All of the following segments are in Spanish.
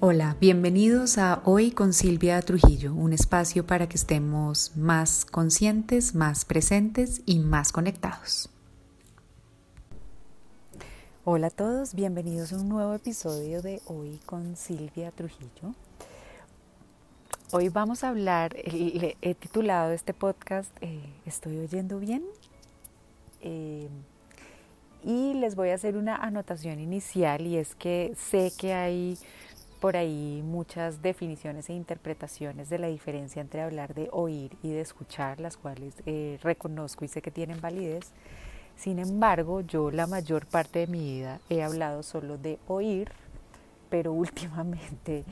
Hola, bienvenidos a Hoy con Silvia Trujillo, un espacio para que estemos más conscientes, más presentes y más conectados. Hola a todos, bienvenidos a un nuevo episodio de Hoy con Silvia Trujillo. Hoy vamos a hablar, he titulado este podcast eh, ¿Estoy oyendo bien? Eh, y les voy a hacer una anotación inicial y es que sé que hay por ahí muchas definiciones e interpretaciones de la diferencia entre hablar de oír y de escuchar, las cuales eh, reconozco y sé que tienen validez. Sin embargo, yo la mayor parte de mi vida he hablado solo de oír, pero últimamente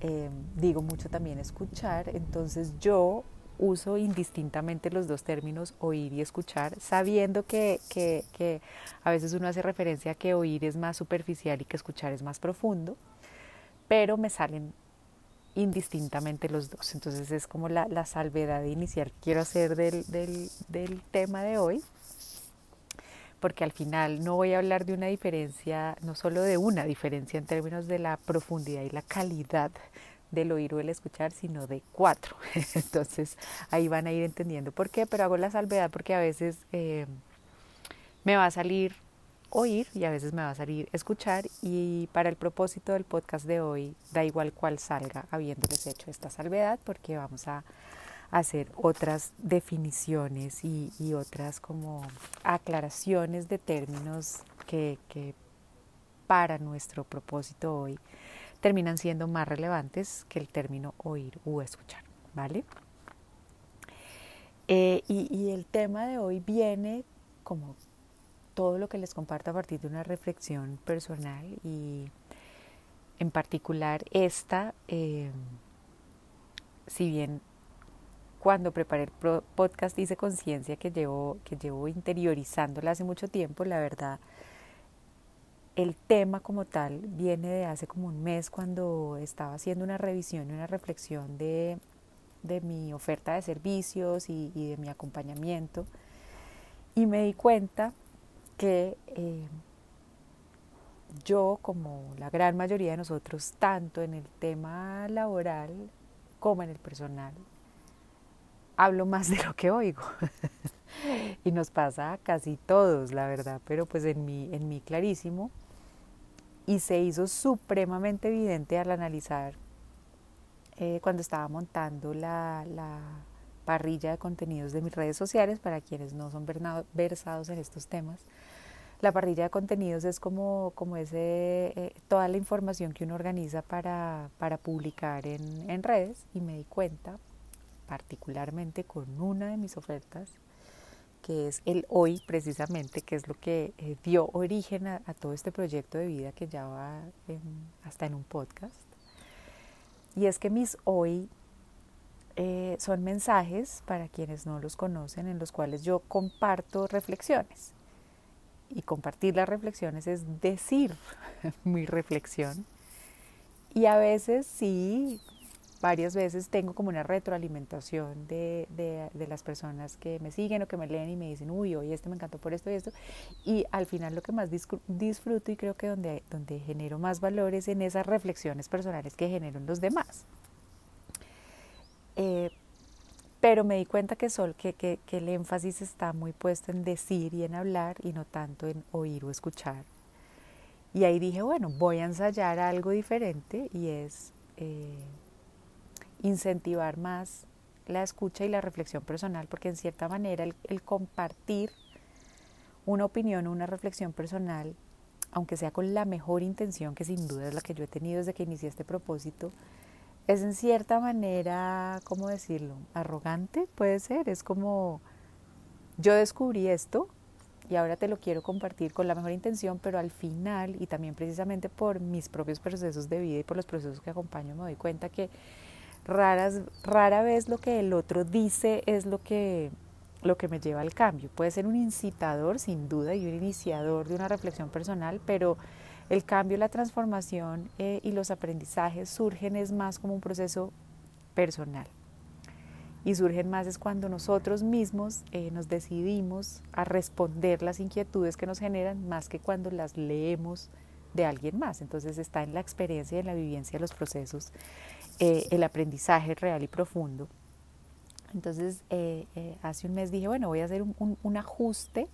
eh, digo mucho también escuchar, entonces yo uso indistintamente los dos términos oír y escuchar, sabiendo que, que, que a veces uno hace referencia a que oír es más superficial y que escuchar es más profundo pero me salen indistintamente los dos. Entonces es como la, salvedad inicial que quiero hacer del, del, del, tema de hoy, porque al final no voy a hablar de una diferencia, no solo de una diferencia en términos de la profundidad y la calidad del oír o el escuchar, sino de cuatro. Entonces ahí van a ir entendiendo por qué, pero hago la salvedad porque a veces eh, me va a salir oír y a veces me va a salir escuchar y para el propósito del podcast de hoy da igual cuál salga habiéndoles hecho esta salvedad porque vamos a hacer otras definiciones y, otras como aclaraciones de términos que, para nuestro propósito hoy terminan siendo más relevantes que el término oír u escuchar, ¿vale? Eh, y, y el tema de hoy viene como todo lo que les comparto a partir de una reflexión personal y en particular esta, eh, si bien cuando preparé el podcast hice conciencia que llevo, que llevo interiorizándola hace mucho tiempo, la verdad, el tema como tal viene de hace como un mes cuando estaba haciendo una revisión y una reflexión de, de mi oferta de servicios y, y de mi acompañamiento. Y me di cuenta que eh, yo, como la gran mayoría de nosotros, tanto en el tema laboral como en el personal, hablo más de lo que oigo. y nos pasa a casi todos, la verdad, pero pues en mí, en mí clarísimo. Y se hizo supremamente evidente al analizar eh, cuando estaba montando la, la parrilla de contenidos de mis redes sociales, para quienes no son versados en estos temas. La parrilla de contenidos es como, como ese, eh, toda la información que uno organiza para, para publicar en, en, redes y me di cuenta, particularmente con una de mis ofertas, que es el hoy precisamente, que es lo que eh, dio origen a, todo este proyecto de vida que ya va hasta en un podcast. Y es que mis hoy eh, son mensajes, para quienes no los conocen, en los cuales yo comparto reflexiones y compartir las reflexiones es decir mi reflexión. Y a veces sí, varias veces tengo como una retroalimentación de, de, las personas que me siguen o que me leen y me dicen, uy, hoy este me encantó por esto y esto. Y al final lo que más disfruto y creo que donde, donde genero más valor es en esas reflexiones personales que genero en los demás. Eh, pero me di cuenta que, sol, que, que, el énfasis está muy puesto en decir y en hablar y no tanto en oír o escuchar. Y ahí dije, bueno, voy a ensayar algo diferente y es eh, incentivar más la escucha y la reflexión personal, porque en cierta manera el, el compartir una opinión o una reflexión personal, aunque sea con la mejor intención, que sin duda es la que yo he tenido desde que inicié este propósito, es en cierta manera, ¿cómo decirlo? Arrogante puede ser, es como yo descubrí esto y ahora te lo quiero compartir con la mejor intención, pero al final y también precisamente por mis propios procesos de vida y por los procesos que acompaño me doy cuenta que raras, rara vez lo que el otro dice es lo que, lo que me lleva al cambio. Puede ser un incitador sin duda y un iniciador de una reflexión personal, pero el cambio, la transformación eh, y los aprendizajes surgen es más como un proceso personal. Y surgen más es cuando nosotros mismos eh, nos decidimos a responder las inquietudes que nos generan, más que cuando las leemos de alguien más. Entonces está en la experiencia y en la vivencia de los procesos, eh, el aprendizaje real y profundo. Entonces hace un mes dije, bueno, voy a hacer un, ajuste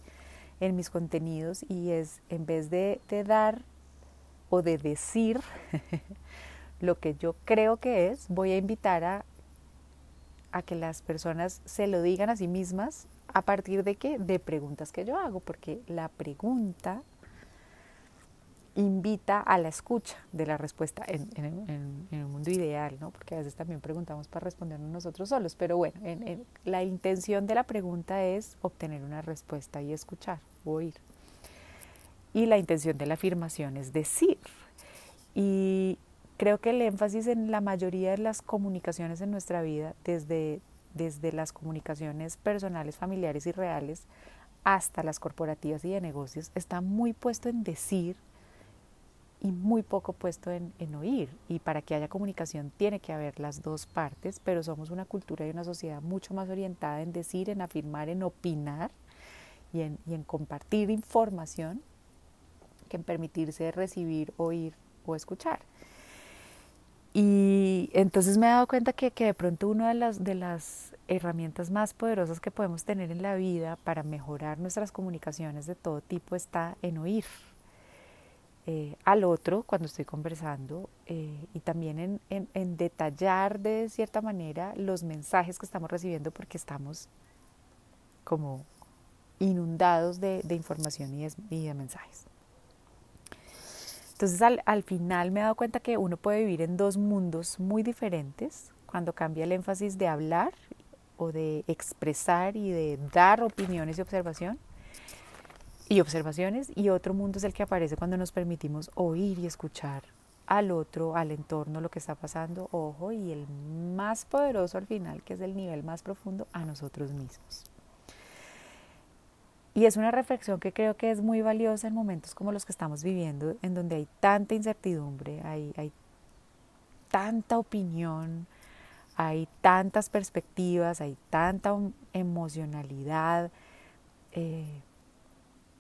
en mis contenidos y es en vez de dar o de decir lo que yo creo que es, voy a invitar a, a que las personas se lo digan a sí mismas a partir de qué? De preguntas que yo hago, porque la pregunta invita a la escucha de la respuesta en, en, en, un mundo ideal, ¿no? porque a veces también preguntamos para respondernos nosotros solos, pero bueno, la intención de la pregunta es obtener una respuesta y escuchar, oír. Y la intención de la afirmación es decir. Y creo que el énfasis en la mayoría de las comunicaciones en nuestra vida, desde, desde las comunicaciones personales, familiares y reales, hasta las corporativas y de negocios, está muy puesto en decir y muy poco puesto en, oír. Y para que haya comunicación tiene que haber las dos partes, pero somos una cultura y una sociedad mucho más orientada en decir, en afirmar, en opinar y en, y en compartir información que en permitirse recibir, oír o escuchar. Y entonces me he dado cuenta que, de pronto una de las, herramientas más poderosas que podemos tener en la vida para mejorar nuestras comunicaciones de todo tipo está en oír eh, al otro cuando estoy conversando eh, y también en, detallar de cierta manera los mensajes que estamos recibiendo porque estamos como inundados de, información y de mensajes. Entonces al, al, final me he dado cuenta que uno puede vivir en dos mundos muy diferentes cuando cambia el énfasis de hablar o de expresar y de dar opiniones y observación y observaciones y otro mundo es el que aparece cuando nos permitimos oír y escuchar al otro, al entorno, lo que está pasando, ojo, y el más poderoso al final, que es el nivel más profundo, a nosotros mismos. Y es una reflexión que creo que es muy valiosa en momentos como los que estamos viviendo, en donde hay tanta incertidumbre, hay, hay tanta opinión, hay tantas perspectivas, hay tanta emocionalidad eh,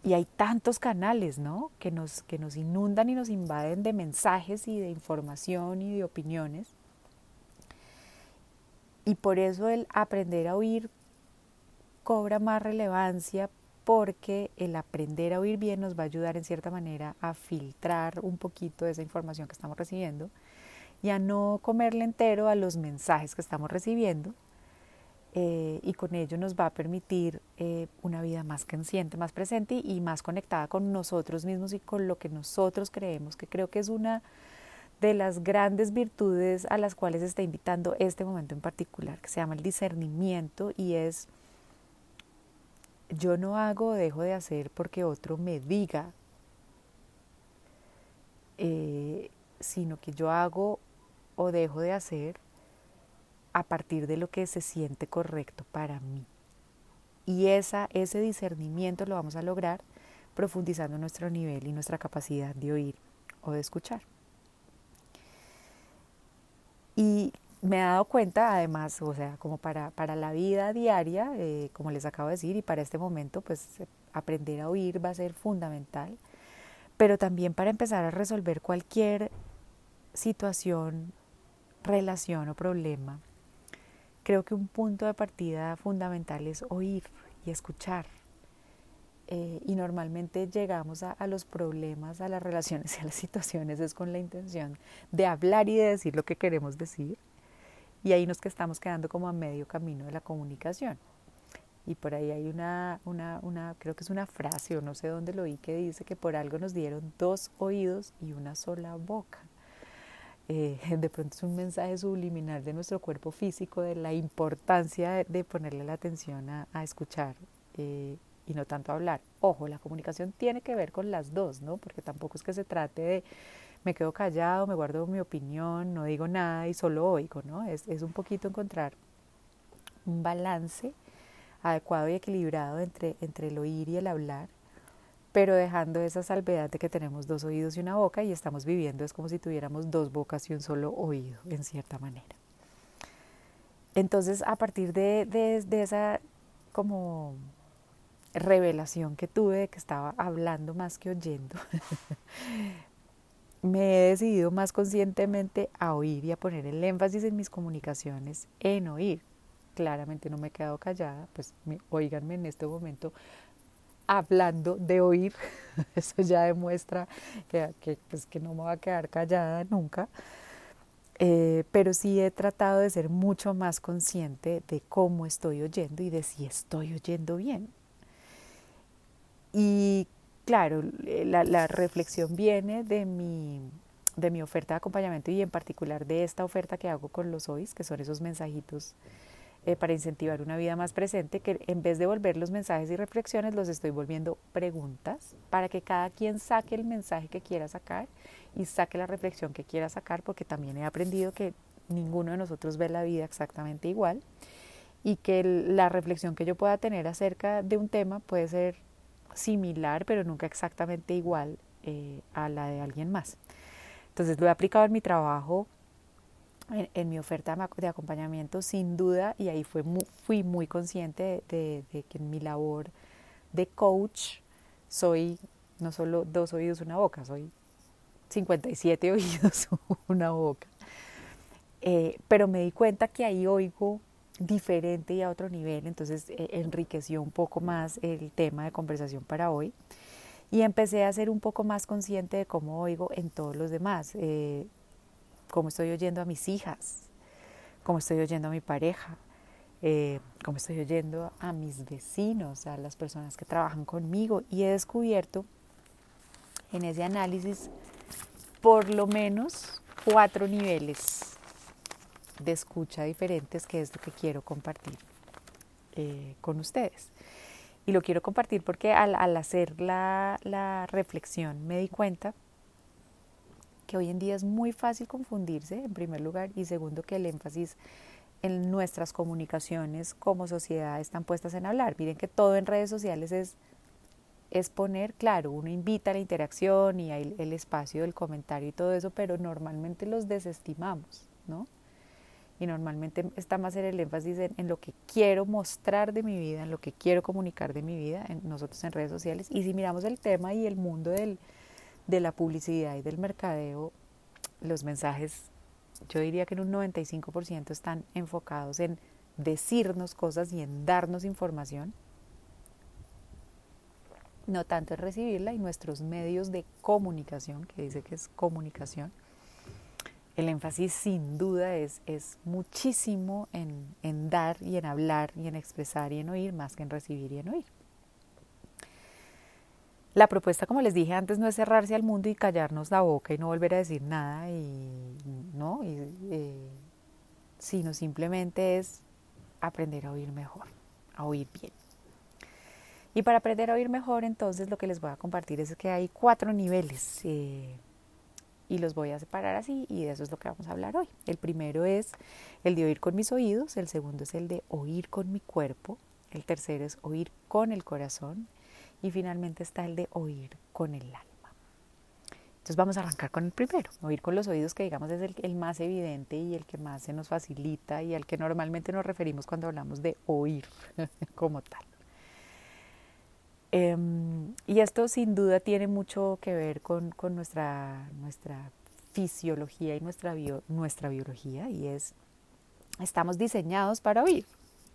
y hay tantos canales ¿no? que, nos, que nos inundan y nos invaden de mensajes y de información y de opiniones. Y por eso el aprender a oír cobra más relevancia porque el aprender a oír bien nos va a ayudar en cierta manera a filtrar un poquito esa información que estamos recibiendo y a no comerle entero a los mensajes que estamos recibiendo eh, y con ello nos va a permitir eh, una vida más consciente, más presente y más conectada con nosotros mismos y con lo que nosotros creemos, que creo que es una de las grandes virtudes a las cuales está invitando este momento en particular, que se llama el discernimiento y es yo no hago o dejo de hacer porque otro me diga, eh, sino que yo hago o dejo de hacer a partir de lo que se siente correcto para mí. Y esa, ese discernimiento lo vamos a lograr profundizando nuestro nivel y nuestra capacidad de oír o de escuchar. Y me he dado cuenta, además, o sea, como para, para la vida diaria, eh, como les acabo de decir, y para este momento, pues aprender a oír va a ser fundamental, pero también para empezar a resolver cualquier situación, relación o problema, creo que un punto de partida fundamental es oír y escuchar. Eh, y normalmente llegamos a, a, los problemas, a las relaciones y a las situaciones es con la intención de hablar y de decir lo que queremos decir y ahí nos que estamos quedando como a medio camino de la comunicación. Y por ahí hay una, una, una, creo que es una frase o no sé dónde lo oí que dice que por algo nos dieron dos oídos y una sola boca. Eh, de pronto es un mensaje subliminal de nuestro cuerpo físico, de la importancia de, ponerle la atención a, a escuchar eh, y no tanto a hablar. Ojo, la comunicación tiene que ver con las dos, ¿no? Porque tampoco es que se trate de me quedo callado, me guardo mi opinión, no digo nada y solo oigo, ¿no? Es, es un poquito encontrar un balance adecuado y equilibrado entre, entre el oír y el hablar, pero dejando esa salvedad de que tenemos dos oídos y una boca y estamos viviendo es como si tuviéramos dos bocas y un solo oído, en cierta manera. Entonces, a partir de, de, de esa como revelación que tuve de que estaba hablando más que oyendo, me he decidido más conscientemente a oír y a poner el énfasis en mis comunicaciones en oír. Claramente no me he quedado callada, pues oíganme en este momento hablando de oír, eso ya demuestra que, pues, que no me va a quedar callada nunca. Eh, pero sí he tratado de ser mucho más consciente de cómo estoy oyendo y de si estoy oyendo bien. Y claro, eh, la, reflexión viene de mi, de mi oferta de acompañamiento y en particular de esta oferta que hago con los OIS, que son esos mensajitos eh, para incentivar una vida más presente, que en vez de volver los mensajes y reflexiones, los estoy volviendo preguntas para que cada quien saque el mensaje que quiera sacar y saque la reflexión que quiera sacar, porque también he aprendido que ninguno de nosotros ve la vida exactamente igual y que la reflexión que yo pueda tener acerca de un tema puede ser similar, pero nunca exactamente igual eh, a la de alguien más. Entonces lo he aplicado en mi trabajo, en, mi oferta de acompañamiento, sin duda, y ahí fue fui muy consciente de, que en mi labor de coach soy no solo dos oídos, una boca, soy 57 oídos, una boca. Eh, pero me di cuenta que ahí oigo diferente y a otro nivel, entonces eh, enriqueció un poco más el tema de conversación para hoy. Y empecé a ser un poco más consciente de cómo oigo en todos los demás, eh, cómo estoy oyendo a mis hijas, cómo estoy oyendo a mi pareja, eh, cómo estoy oyendo a mis vecinos, a las personas que trabajan conmigo. Y he descubierto en ese análisis por lo menos cuatro niveles de escucha diferentes, que es lo que quiero compartir eh, con ustedes. Y lo quiero compartir porque al, hacer la, la, reflexión me di cuenta que hoy en día es muy fácil confundirse, en primer lugar, y segundo, que el énfasis en nuestras comunicaciones como sociedad están puestas en hablar. Miren que todo en redes sociales es, es poner, claro, uno invita a la interacción y hay el espacio del comentario y todo eso, pero normalmente los desestimamos, ¿no? Y normalmente está más en el énfasis en, lo que quiero mostrar de mi vida, en lo que quiero comunicar de mi vida, en nosotros en redes sociales. Y si miramos el tema y el mundo del, de la publicidad y del mercadeo, los mensajes, yo diría que en un 95% están enfocados en decirnos cosas y en darnos información, no tanto en recibirla y nuestros medios de comunicación, que dice que es comunicación, el énfasis sin duda es, es muchísimo en, en, dar y en hablar y en expresar y en oír más que en recibir y en oír. La propuesta, como les dije antes, no es cerrarse al mundo y callarnos la boca y no volver a decir nada, y, ¿no? Eh, sino simplemente es aprender a oír mejor, a oír bien. Y para aprender a oír mejor, entonces lo que les voy a compartir es que hay cuatro niveles. Eh, y los voy a separar así y de eso es lo que vamos a hablar hoy. El primero es el de oír con mis oídos, el segundo es el de oír con mi cuerpo, el tercero es oír con el corazón y finalmente está el de oír con el alma. Entonces vamos a arrancar con el primero, oír con los oídos que digamos es el, más evidente y el que más se nos facilita y al que normalmente nos referimos cuando hablamos de oír como tal. Em, y esto sin duda tiene mucho que ver con, nuestra, nuestra fisiología y nuestra, nuestra biología y es, estamos diseñados para oír,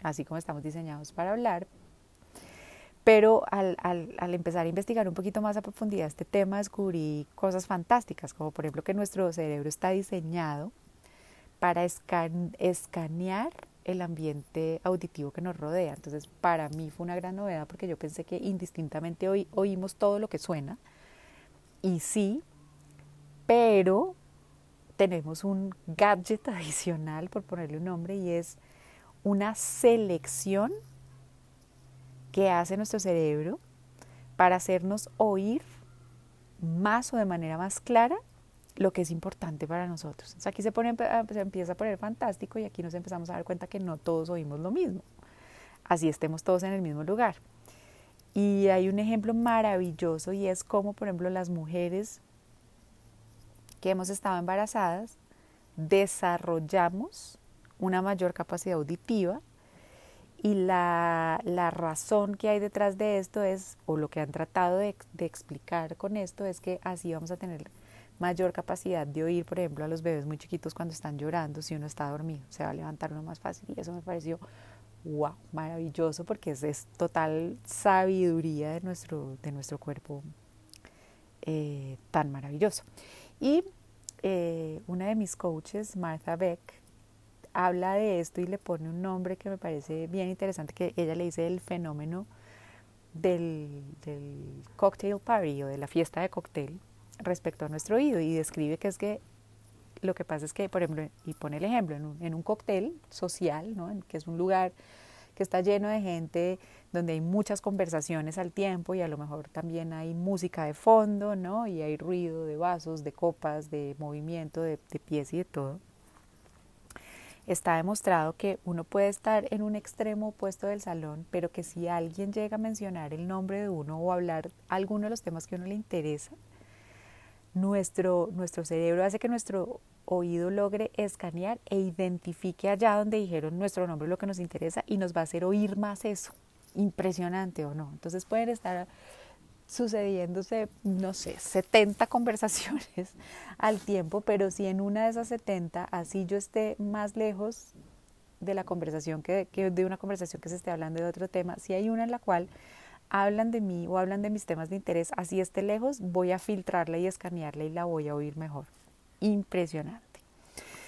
así como estamos diseñados para hablar, pero al, al, al, empezar a investigar un poquito más a profundidad este tema, descubrí cosas fantásticas, como por ejemplo que nuestro cerebro está diseñado para escanear el ambiente auditivo que nos rodea. Entonces, para mí fue una gran novedad porque yo pensé que indistintamente oímos todo lo que suena. Y sí, pero tenemos un gadget adicional, por ponerle un nombre, y es una selección que hace nuestro cerebro para hacernos oír más o de manera más clara lo que es importante para nosotros. aquí se, pone, se empieza a poner fantástico y aquí nos empezamos a dar cuenta que no todos oímos lo mismo, así estemos todos en el mismo lugar. Y hay un ejemplo maravilloso y es como, por ejemplo, las mujeres que hemos estado embarazadas desarrollamos una mayor capacidad auditiva y la, la, razón que hay detrás de esto es, o lo que han tratado de, de explicar con esto, es que así vamos a tener mayor capacidad de oír, por ejemplo, a los bebés muy chiquitos cuando están llorando, si uno está dormido, se va a levantar uno más fácil y eso me pareció wow, maravilloso porque es, total sabiduría de nuestro, de nuestro cuerpo eh, tan maravilloso. Y eh, una de mis coaches, Martha Beck, habla de esto y le pone un nombre que me parece bien interesante, que ella le dice el fenómeno del, del cocktail party o de la fiesta de cóctel respecto a nuestro oído y describe que es que lo que pasa es que, por ejemplo, y pone el ejemplo, en un, en un cóctel social, ¿no? que es un lugar que está lleno de gente, donde hay muchas conversaciones al tiempo y a lo mejor también hay música de fondo. Y hay ruido de vasos, de copas, de movimiento, de, de pies y de todo. Está demostrado que uno puede estar en un extremo opuesto del salón, pero que si alguien llega a mencionar el nombre de uno o hablar alguno de los temas que a uno le interesa, nuestro, nuestro cerebro hace que nuestro oído logre escanear e identifique allá donde dijeron nuestro nombre lo que nos interesa y nos va a hacer oír más eso. Impresionante o no. Entonces pueden estar sucediéndose, no sé, 70 conversaciones al tiempo, pero si en una de esas 70, así yo esté más lejos de la conversación que, que de una conversación que se esté hablando de otro tema, si hay una en la cual hablan de mí o hablan de mis temas de interés, así esté lejos, voy a filtrarla y escanearla y la voy a oír mejor. Impresionante.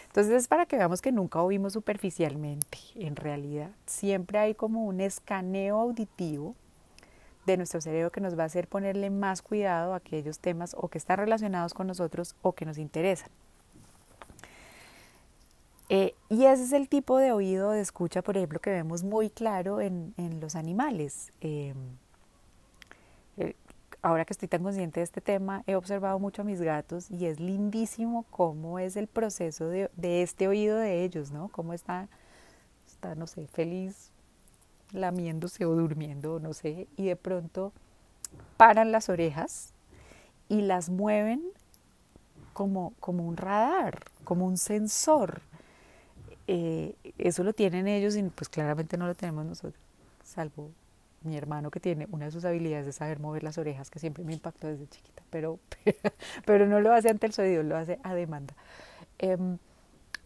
Entonces es para que veamos que nunca oímos superficialmente, en realidad. Siempre hay como un escaneo auditivo de nuestro cerebro que nos va a hacer ponerle más cuidado a aquellos temas o que están relacionados con nosotros o que nos interesan. Eh, y ese es el tipo de oído de escucha, por ejemplo, que vemos muy claro en, en los animales. Eh, ahora que estoy tan consciente de este tema, he observado mucho a mis gatos y es lindísimo cómo es el proceso de, este oído de ellos, ¿no? Cómo está, está, no sé, feliz lamiéndose o durmiendo, no sé, y de pronto paran las orejas y las mueven como, como un radar, como un sensor. Eh, eso lo tienen ellos y pues claramente no lo tenemos nosotros, salvo mi hermano que tiene una de sus habilidades de saber mover las orejas, que siempre me impactó desde chiquita, pero, pero no lo hace ante el sonido, lo hace a demanda. Em,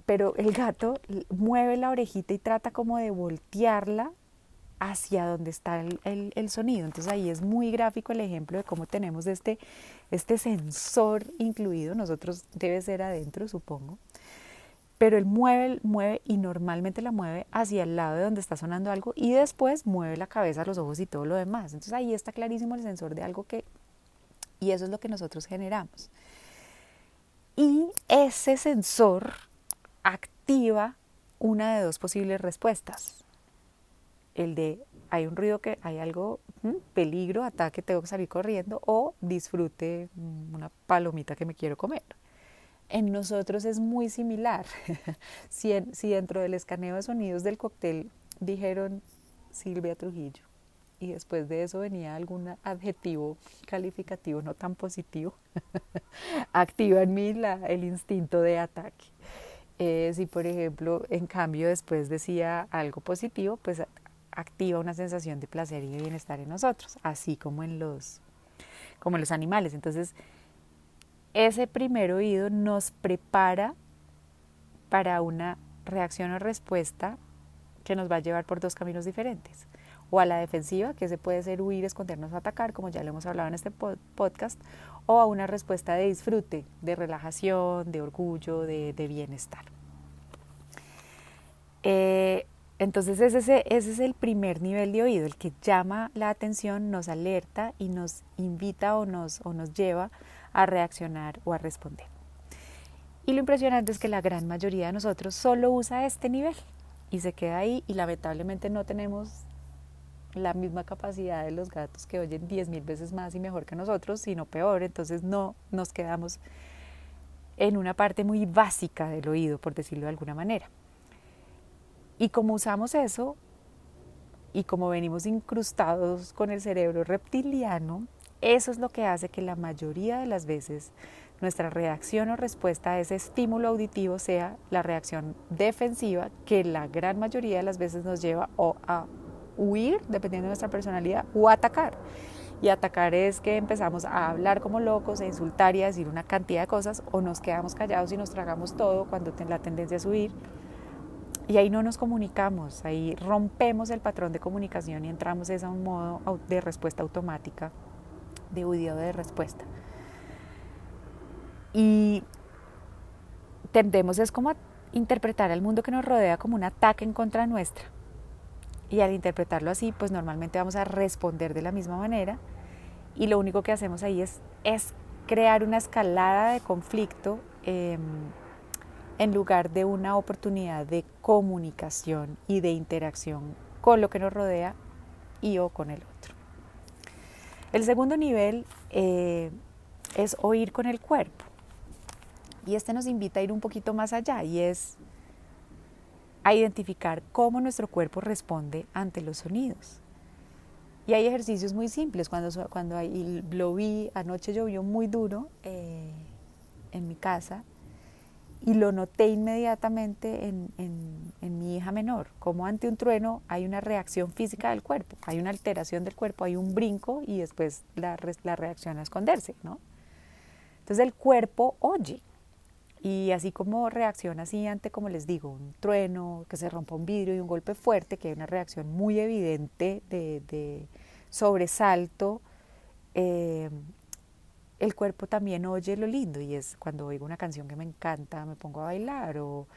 pero el gato mueve la orejita y trata como de voltearla hacia donde está el, el, sonido. Entonces ahí es muy gráfico el ejemplo de cómo tenemos este, este sensor incluido. Nosotros debe ser adentro, supongo pero él mueve, mueve y normalmente la mueve hacia el lado de donde está sonando algo y después mueve la cabeza, los ojos y todo lo demás. Entonces ahí está clarísimo el sensor de algo que... Y eso es lo que nosotros generamos. Y ese sensor activa una de dos posibles respuestas. El de hay un ruido que hay algo, peligro, ataque, tengo que salir corriendo o disfrute mm, una palomita que me quiero comer en nosotros es muy similar. si, si, dentro del escaneo de sonidos del cóctel dijeron Silvia Trujillo y después de eso venía algún adjetivo calificativo no tan positivo, activa en mí el instinto de ataque. Eh, si por ejemplo en cambio después decía algo positivo, pues activa una sensación de placer y de bienestar en nosotros, así como en los, como en los animales. Entonces, ese primer oído nos prepara para una reacción o respuesta que nos va a llevar por dos caminos diferentes. O a la defensiva, que se puede ser huir, escondernos o atacar, como ya lo hemos hablado en este podcast, o a una respuesta de disfrute, de relajación, de orgullo, de, bienestar. Eh, entonces ese, ese es el primer nivel de oído, el que llama la atención, nos alerta y nos invita o nos, o nos lleva a reaccionar o a responder. Y lo impresionante es que la gran mayoría de nosotros solo usa este nivel y se queda ahí y lamentablemente no tenemos la misma capacidad de los gatos que oyen 10 mil veces más y mejor que nosotros, sino peor. Entonces no nos quedamos en una parte muy básica del oído, por decirlo de alguna manera. Y como usamos eso y como venimos incrustados con el cerebro reptiliano, eso es lo que hace que la mayoría de las veces nuestra reacción o respuesta a ese estímulo auditivo sea la reacción defensiva que la gran mayoría de las veces nos lleva o a huir, dependiendo de nuestra personalidad, o a atacar. Y atacar es que empezamos a hablar como locos, a insultar y a decir una cantidad de cosas, o nos quedamos callados y nos tragamos todo cuando la tendencia es huir. Y ahí no nos comunicamos, ahí rompemos el patrón de comunicación y entramos a un modo de respuesta automática, de de respuesta. Y tendemos es como a interpretar al mundo que nos rodea como un ataque en contra nuestra. Y al interpretarlo así, pues normalmente vamos a responder de la misma manera. Y lo único que hacemos ahí es, es crear una escalada de conflicto em, en lugar de una oportunidad de comunicación y de interacción con lo que nos rodea y o con el otro. El segundo nivel eh, es oír con el cuerpo. Y este nos invita a ir un poquito más allá y es a identificar cómo nuestro cuerpo responde ante los sonidos. Y hay ejercicios muy simples. Cuando, cuando lo vi, anoche llovió muy duro eh, en mi casa y lo noté inmediatamente en, en, mi hija menor, como ante un trueno hay una reacción física del cuerpo, hay una alteración del cuerpo, hay un brinco y después la, la reacción a esconderse, ¿no? Entonces el cuerpo oye, y así como reacciona así ante, como les digo, un trueno, que se rompa un vidrio y un golpe fuerte, que hay una reacción muy evidente de, sobresalto, eh, el cuerpo también oye lo lindo y es cuando oigo una canción que me encanta, me pongo a bailar o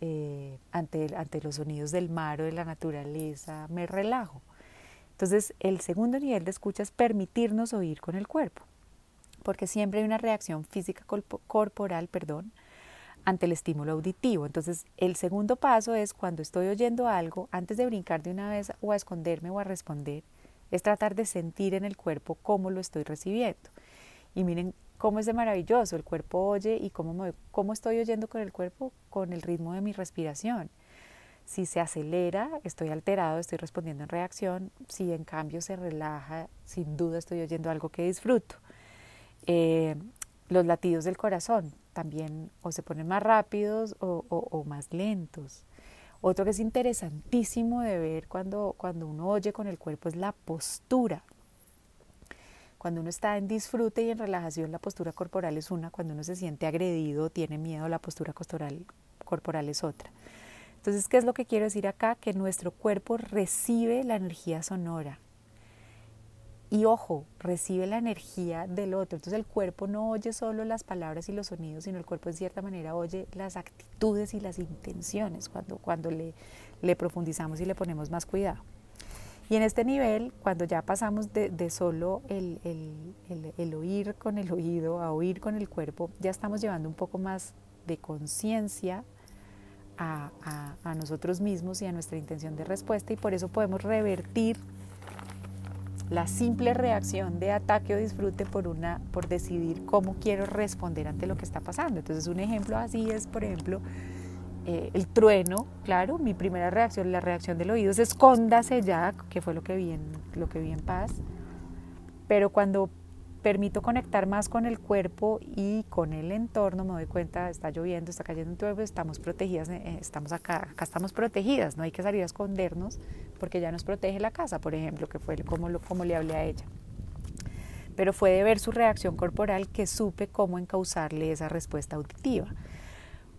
eh, ante, ante los sonidos del mar o de la naturaleza, me relajo. Entonces, el segundo nivel de escucha es permitirnos oír con el cuerpo, porque siempre hay una reacción física corporal, perdón, ante el estímulo auditivo. Entonces, el segundo paso es cuando estoy oyendo algo, antes de brincar de una vez o a esconderme o a responder, es tratar de sentir en el cuerpo cómo lo estoy recibiendo. Y miren cómo es de maravilloso, el cuerpo oye y cómo, cómo estoy oyendo con el cuerpo, con el ritmo de mi respiración. Si se acelera, estoy alterado, estoy respondiendo en reacción. Si en cambio se relaja, sin duda estoy oyendo algo que disfruto. Eh, los latidos del corazón también o se ponen más rápidos o, más lentos. Otro que es interesantísimo de ver cuando, cuando uno oye con el cuerpo es la postura. Cuando uno está en disfrute y en relajación, la postura corporal es una. Cuando uno se siente agredido, tiene miedo, la postura corporal, corporal es otra. Entonces, ¿qué es lo que quiero decir acá? Que nuestro cuerpo recibe la energía sonora. Y ojo, recibe la energía del otro. Entonces el cuerpo no oye solo las palabras y los sonidos, sino el cuerpo en cierta manera oye las actitudes y las intenciones cuando, cuando le, le profundizamos y le ponemos más cuidado. Y en este nivel, cuando ya pasamos de, solo el, el, el, oír con el oído a oír con el cuerpo, ya estamos llevando un poco más de conciencia a, a, a nosotros mismos y a nuestra intención de respuesta y por eso podemos revertir la simple reacción de ataque o disfrute por, una, por decidir cómo quiero responder ante lo que está pasando. Entonces un ejemplo así es, por ejemplo, eh, el trueno, claro, mi primera reacción, la reacción del oído es escóndase ya, que fue lo que vi en, lo que vi en paz. Pero cuando permito conectar más con el cuerpo y con el entorno, me doy cuenta, está lloviendo, está cayendo un tubo, estamos protegidas, eh, estamos acá, acá estamos protegidas, no hay que salir a escondernos porque ya nos protege la casa, por ejemplo, que fue como, como le hablé a ella. Pero fue de ver su reacción corporal que supe cómo encauzarle esa respuesta auditiva.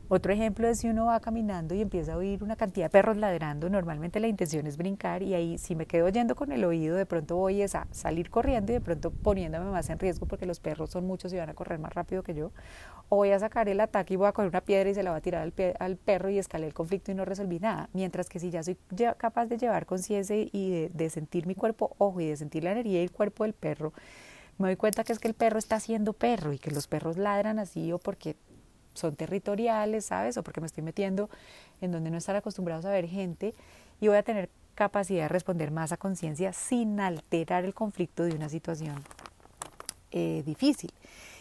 Otro ejemplo es si uno va caminando y empieza a oír una cantidad de perros ladrando, normalmente la intención es brincar y ahí si me quedo oyendo con el oído, de pronto voy a salir corriendo y de pronto poniéndome más en riesgo porque los perros son muchos y van a correr más rápido que yo, o voy a sacar el ataque y voy a coger una piedra y se la voy a tirar al, al perro y escalé el conflicto y no resolví nada, mientras que si ya soy capaz de llevar conciencia y de, de sentir mi cuerpo, ojo, y de sentir la energía y el cuerpo del perro, me doy cuenta que es que el perro está siendo perro y que los perros ladran así o porque son territoriales, ¿sabes? O porque me estoy metiendo en donde no están acostumbrados a ver gente y voy a tener capacidad de responder más a conciencia sin alterar el conflicto de una situación eh, difícil.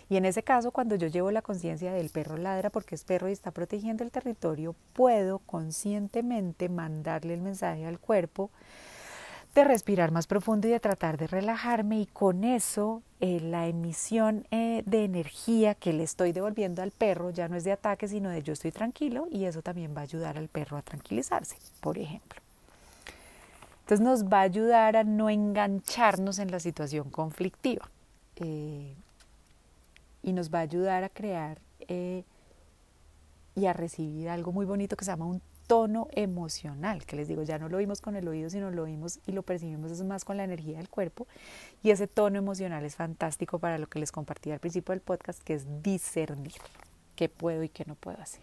Y en ese caso, cuando yo llevo la conciencia del perro ladra porque es perro y está protegiendo el territorio, puedo conscientemente mandarle el mensaje al cuerpo de respirar más profundo y de tratar de relajarme y con eso eh, la emisión eh, de energía que le estoy devolviendo al perro ya no es de ataque sino de yo estoy tranquilo y eso también va a ayudar al perro a tranquilizarse, por ejemplo. Entonces nos va a ayudar a no engancharnos en la situación conflictiva eh, y nos va a ayudar a crear y a recibir algo muy bonito que se llama un tono emocional, que les digo, ya no lo vimos con el oído, sino lo vimos y lo percibimos es más con la energía del cuerpo. Y ese tono emocional es fantástico para lo que les compartí al principio del podcast, que es discernir qué puedo y qué no puedo hacer.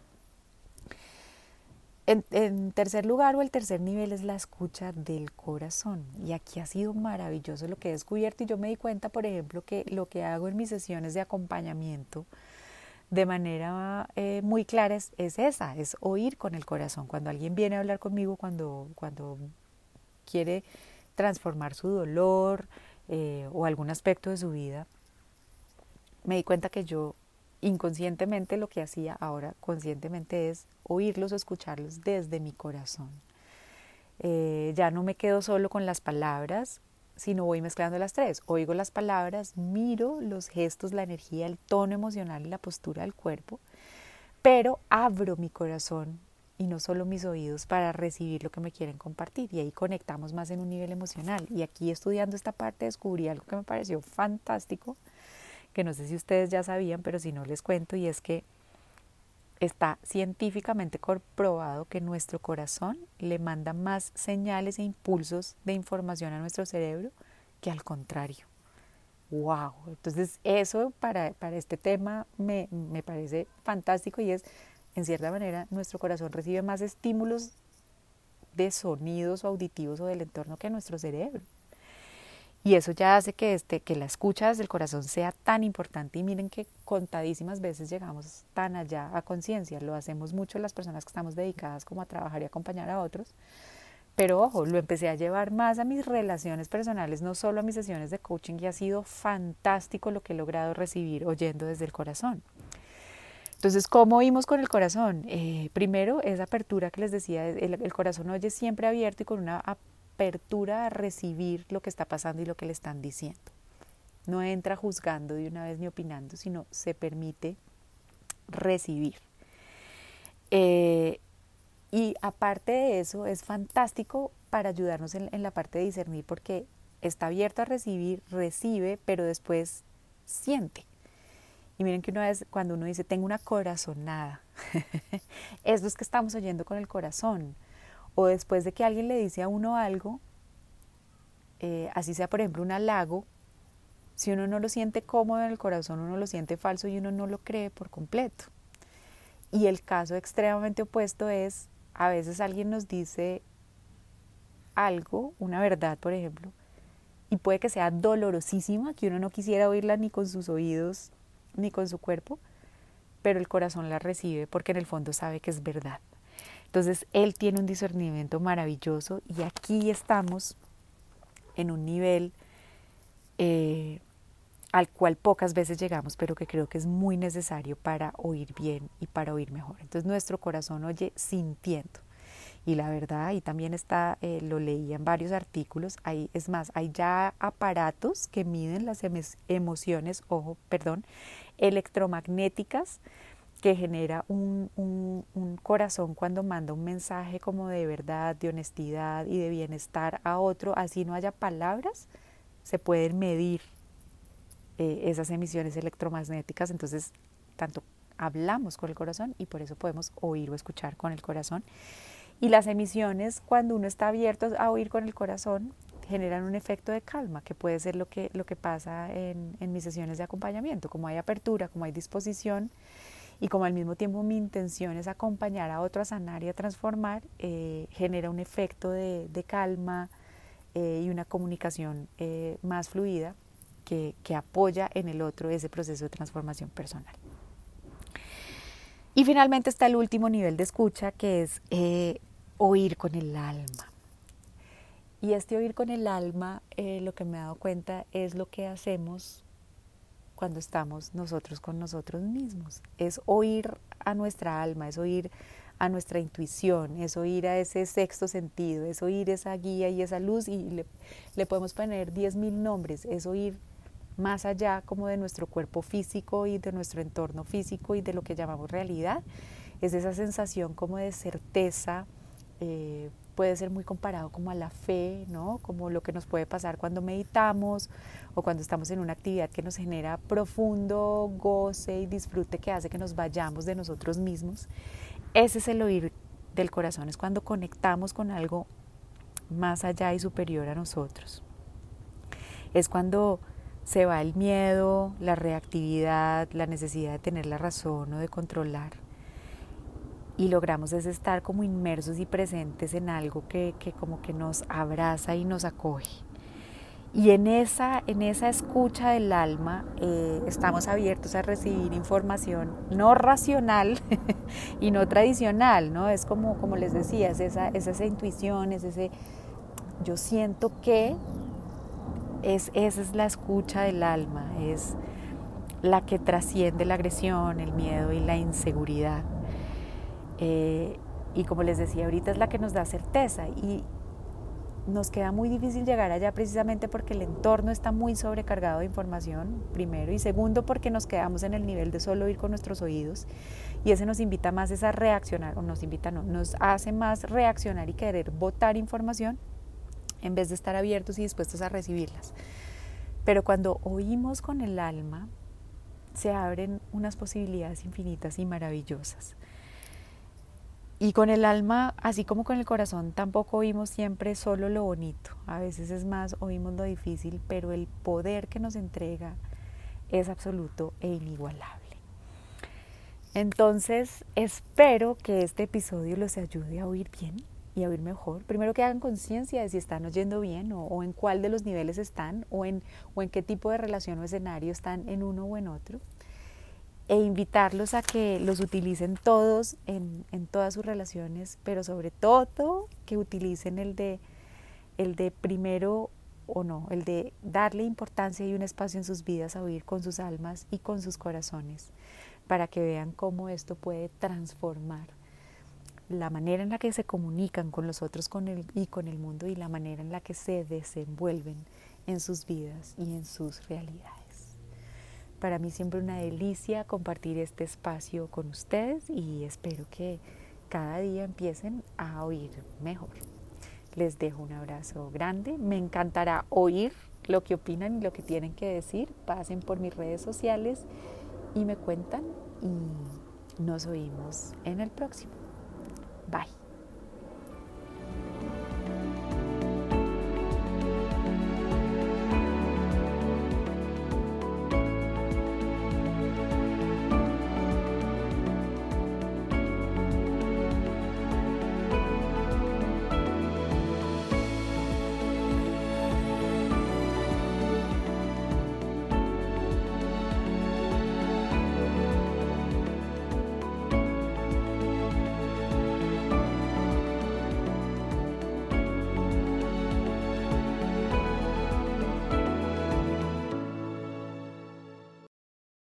En, tercer lugar o el tercer nivel es la escucha del corazón. Y aquí ha sido maravilloso lo que he descubierto y yo me di cuenta, por ejemplo, que lo que hago en mis sesiones de acompañamiento de manera eh, muy clara es, esa, es oír con el corazón. Cuando alguien viene a hablar conmigo, cuando, cuando quiere transformar su dolor eh, o algún aspecto de su vida, me di cuenta que yo inconscientemente lo que hacía ahora conscientemente es oírlos o escucharlos desde mi corazón. Eh, ya no me quedo solo con las palabras, sino voy mezclando las tres. Oigo las palabras, miro los gestos, la energía, el tono emocional y la postura del cuerpo, pero abro mi corazón y no solo mis oídos para recibir lo que me quieren compartir y ahí conectamos más en un nivel emocional. Y aquí estudiando esta parte descubrí algo que me pareció fantástico, que no sé si ustedes ya sabían, pero si no les cuento, y es que está científicamente comprobado que nuestro corazón le manda más señales e impulsos de información a nuestro cerebro que al contrario. ¡Wow! Entonces eso para, para este tema me, me parece fantástico y es, en cierta manera, nuestro corazón recibe más estímulos de sonidos auditivos o del entorno que nuestro cerebro. Y eso ya hace que, este, que la escucha desde el corazón sea tan importante y miren que contadísimas veces llegamos tan allá a conciencia, lo hacemos mucho las personas que estamos dedicadas como a trabajar y acompañar a otros, pero ojo, lo empecé a llevar más a mis relaciones personales, no solo a mis sesiones de coaching y ha sido fantástico lo que he logrado recibir oyendo desde el corazón. Entonces, ¿cómo oímos con el corazón? Eh, primero, esa apertura que les decía, el, el, corazón oye siempre abierto y con una apertura a recibir lo que está pasando y lo que le están diciendo. No entra juzgando de una vez ni opinando, sino se permite recibir. Eh, y aparte de eso, es fantástico para ayudarnos en, la parte de discernir porque está abierto a recibir, recibe, pero después siente. Y miren que una vez cuando uno dice, tengo una corazonada, es que estamos oyendo con el corazón o después de que alguien le dice a uno algo, eh, así sea por ejemplo un halago, si uno no lo siente cómodo en el corazón, uno lo siente falso y uno no lo cree por completo. Y el caso extremadamente opuesto es, a veces alguien nos dice algo, una verdad por ejemplo, y puede que sea dolorosísima, que uno no quisiera oírla ni con sus oídos ni con su cuerpo, pero el corazón la recibe porque en el fondo sabe que es verdad. Entonces, él tiene un discernimiento maravilloso y aquí estamos en un nivel eh, al cual pocas veces llegamos, pero que creo que es muy necesario para oír bien y para oír mejor. Entonces, nuestro corazón oye sintiendo. Y la verdad, y también está, eh, lo leí en varios artículos, hay, es más, hay ya aparatos que miden las emociones, ojo, perdón, electromagnéticas que genera un, un, corazón cuando manda un mensaje como de verdad, de honestidad y de bienestar a otro, así no haya palabras, se pueden medir eh, esas emisiones electromagnéticas, entonces tanto hablamos con el corazón y por eso podemos oír o escuchar con el corazón. Y las emisiones, cuando uno está abierto a oír con el corazón, generan un efecto de calma, que puede ser lo que, lo que pasa en, en mis sesiones de acompañamiento. Como hay apertura, como hay disposición, y como al mismo tiempo mi intención es acompañar a otro a sanar y a transformar, eh, genera un efecto de, calma eh, y una comunicación eh, más fluida que, que, apoya en el otro ese proceso de transformación personal. Y finalmente está el último nivel de escucha que es oír con el alma. Y este oír con el alma, lo que me he dado cuenta es lo que hacemos cuando estamos nosotros con nosotros mismos. Es oír a nuestra alma, es oír a nuestra intuición, es oír a ese sexto sentido, es oír esa guía y esa luz y le, le podemos poner diez mil nombres, es oír más allá como de nuestro cuerpo físico y de nuestro entorno físico y de lo que llamamos realidad, es esa sensación como de certeza, eh, puede ser muy comparado como a la fe, ¿no? Como lo que nos puede pasar cuando meditamos o cuando estamos en una actividad que nos genera profundo goce y disfrute que hace que nos vayamos de nosotros mismos. Ese es el oír del corazón, es cuando conectamos con algo más allá y superior a nosotros. Es cuando se va el miedo, la reactividad, la necesidad de tener la razón o de controlar y logramos es estar como inmersos y presentes en algo que, que, como que nos abraza y nos acoge. Y en esa, en esa escucha del alma eh, estamos abiertos a recibir información no racional y no tradicional, ¿no? Es como, como les decía, es esa, es esa intuición, es ese, yo siento que es, esa es la escucha del alma, es la que trasciende la agresión, el miedo y la inseguridad. Eh, y como les decía ahorita es la que nos da certeza y nos queda muy difícil llegar allá precisamente porque el entorno está muy sobrecargado de información, primero, y segundo porque nos quedamos en el nivel de solo oír con nuestros oídos y ese nos invita más a reaccionar, o nos invita no, nos hace más reaccionar y querer votar información en vez de estar abiertos y dispuestos a recibirlas. Pero cuando oímos con el alma, se abren unas posibilidades infinitas y maravillosas. Y con el alma, así como con el corazón, tampoco oímos siempre solo lo bonito. A veces es más, oímos lo difícil, pero el poder que nos entrega es absoluto e inigualable. Entonces, espero que este episodio los ayude a oír bien y a oír mejor. Primero que hagan conciencia de si están oyendo bien o, en cuál de los niveles están o en, o en qué tipo de relación o escenario están en uno o en otro e invitarlos a que los utilicen todos en, todas sus relaciones, pero sobre todo que utilicen el de, el de primero o no, el de darle importancia y un espacio en sus vidas a oír con sus almas y con sus corazones, para que vean cómo esto puede transformar la manera en la que se comunican con los otros con el, y con el mundo y la manera en la que se desenvuelven en sus vidas y en sus realidades. Para mí siempre una delicia compartir este espacio con ustedes y espero que cada día empiecen a oír mejor. Les dejo un abrazo grande. Me encantará oír lo que opinan y lo que tienen que decir. Pasen por mis redes sociales y me cuentan y nos oímos en el próximo. Bye.